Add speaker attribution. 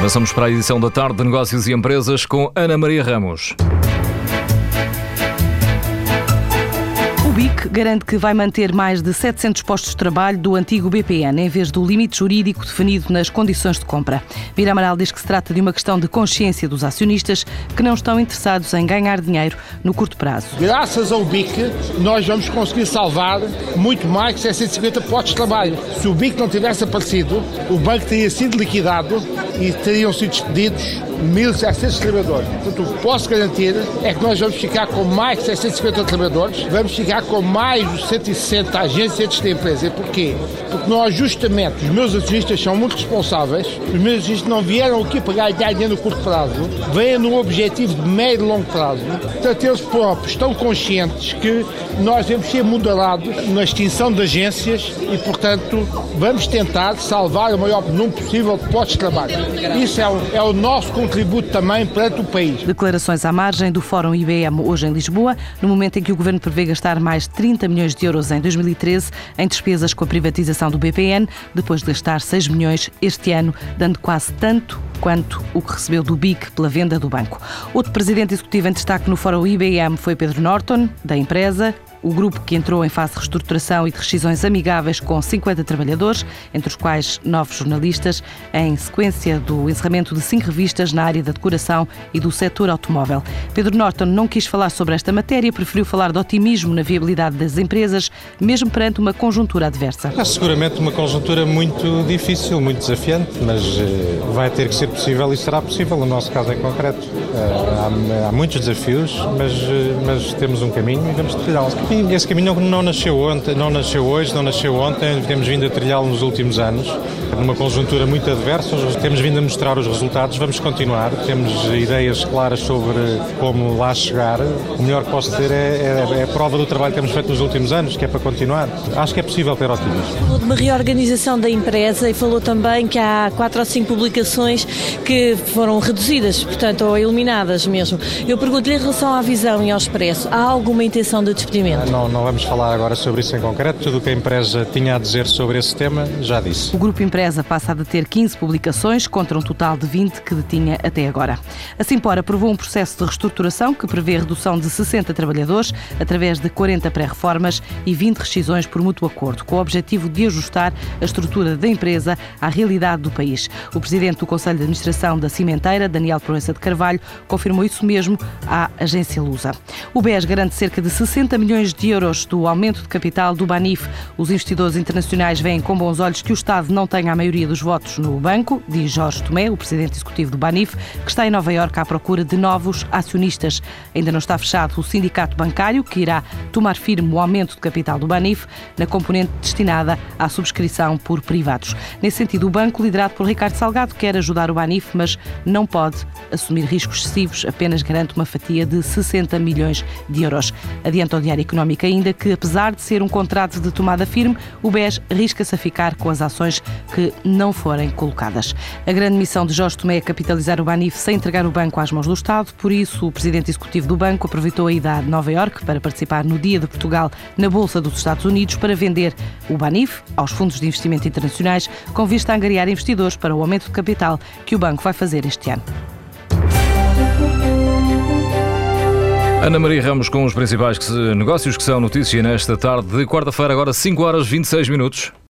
Speaker 1: Avançamos para a edição da tarde de Negócios e Empresas com Ana Maria Ramos.
Speaker 2: Garante que vai manter mais de 700 postos de trabalho do antigo BPN, em vez do limite jurídico definido nas condições de compra. Mira Amaral diz que se trata de uma questão de consciência dos acionistas que não estão interessados em ganhar dinheiro no curto prazo.
Speaker 3: Graças ao BIC, nós vamos conseguir salvar muito mais que 750 postos de trabalho. Se o BIC não tivesse aparecido, o banco teria sido liquidado e teriam sido despedidos 1.700 trabalhadores. Portanto, o que posso garantir é que nós vamos ficar com mais de 650 trabalhadores, vamos ficar com mais de 160 agentes da empresa. Porquê? Porque nós, justamente, os meus acionistas são muito responsáveis, os meus acionistas não vieram aqui para ganhar dinheiro no curto prazo, vêm no objetivo de médio e longo prazo. Portanto, eles próprios estão conscientes que nós devemos ser moderados na extinção de agências e, portanto, vamos tentar salvar o maior número possível de postos de trabalho. Isso é o, é o nosso contributo também perante o país.
Speaker 2: Declarações à margem do Fórum IBM hoje em Lisboa, no momento em que o Governo prevê gastar mais de 30 milhões de euros em 2013 em despesas com a privatização do BPN, depois de gastar 6 milhões este ano, dando quase tanto quanto o que recebeu do BIC pela venda do banco. Outro presidente executivo em destaque no Fórum IBM foi Pedro Norton, da empresa, o grupo que entrou em fase de reestruturação e de rescisões amigáveis com 50 trabalhadores, entre os quais nove jornalistas, em sequência do encerramento de cinco revistas na área da decoração e do setor automóvel. Pedro Norton não quis falar sobre esta matéria, preferiu falar de otimismo na viabilidade das empresas, mesmo perante uma conjuntura adversa.
Speaker 4: É seguramente uma conjuntura muito difícil, muito desafiante, mas eh, vai ter que ser possível e será possível no nosso caso em concreto. Eh, há, muitos desafios, mas, eh, mas temos um caminho e vamos trilhá-lo. Esse caminho não nasceu ontem, não nasceu hoje, não nasceu ontem, temos vindo a trilhá-lo nos últimos anos, numa conjuntura muito adversa, temos vindo a mostrar os resultados, vamos continuar, temos ideias claras sobre como lá chegar. O melhor que posso dizer é, é, é a prova do trabalho que temos feito nos últimos anos, que é para continuar. Acho que é possível ter otimismo.
Speaker 5: Falou de uma reorganização da empresa e falou também que há quatro ou cinco publicações que foram reduzidas, portanto, ou eliminadas mesmo. Eu pergunto-lhe em relação à visão e ao expresso, há alguma intenção de despedimento?
Speaker 4: Não, não vamos falar agora sobre isso em concreto. Tudo o que a empresa tinha a dizer sobre esse tema já disse.
Speaker 2: O Grupo Empresa passa a deter 15 publicações contra um total de 20 que detinha até agora. A Simpor aprovou um processo de reestruturação que prevê redução de 60 trabalhadores através de 40 pré-reformas e 20 rescisões por mútuo acordo, com o objetivo de ajustar a estrutura da empresa à realidade do país. O presidente do Conselho de Administração da Cimenteira, Daniel Proença de Carvalho, confirmou isso mesmo à agência Lusa. O BES garante cerca de 60 milhões milhões de euros do aumento de capital do Banif. Os investidores internacionais veem com bons olhos que o Estado não tenha a maioria dos votos no banco, diz Jorge Tomé, o presidente executivo do Banif, que está em Nova Iorque à procura de novos acionistas. Ainda não está fechado o sindicato bancário, que irá tomar firme o aumento de capital do Banif na componente destinada à subscrição por privados. Nesse sentido, o banco, liderado por Ricardo Salgado, quer ajudar o Banif, mas não pode assumir riscos excessivos, apenas garante uma fatia de 60 milhões de euros. Adianta o Diário Económico Económica ainda que, apesar de ser um contrato de tomada firme, o BES risca-se a ficar com as ações que não forem colocadas. A grande missão de Jorge Tomé é capitalizar o Banif sem entregar o banco às mãos do Estado, por isso o presidente executivo do banco aproveitou a ida a Nova Iorque para participar no Dia de Portugal na Bolsa dos Estados Unidos para vender o Banif aos fundos de investimento internacionais com vista a angariar investidores para o aumento de capital que o banco vai fazer este ano.
Speaker 1: Ana Maria Ramos com os principais negócios que são notícia nesta tarde de quarta-feira, agora 5 horas 26 minutos.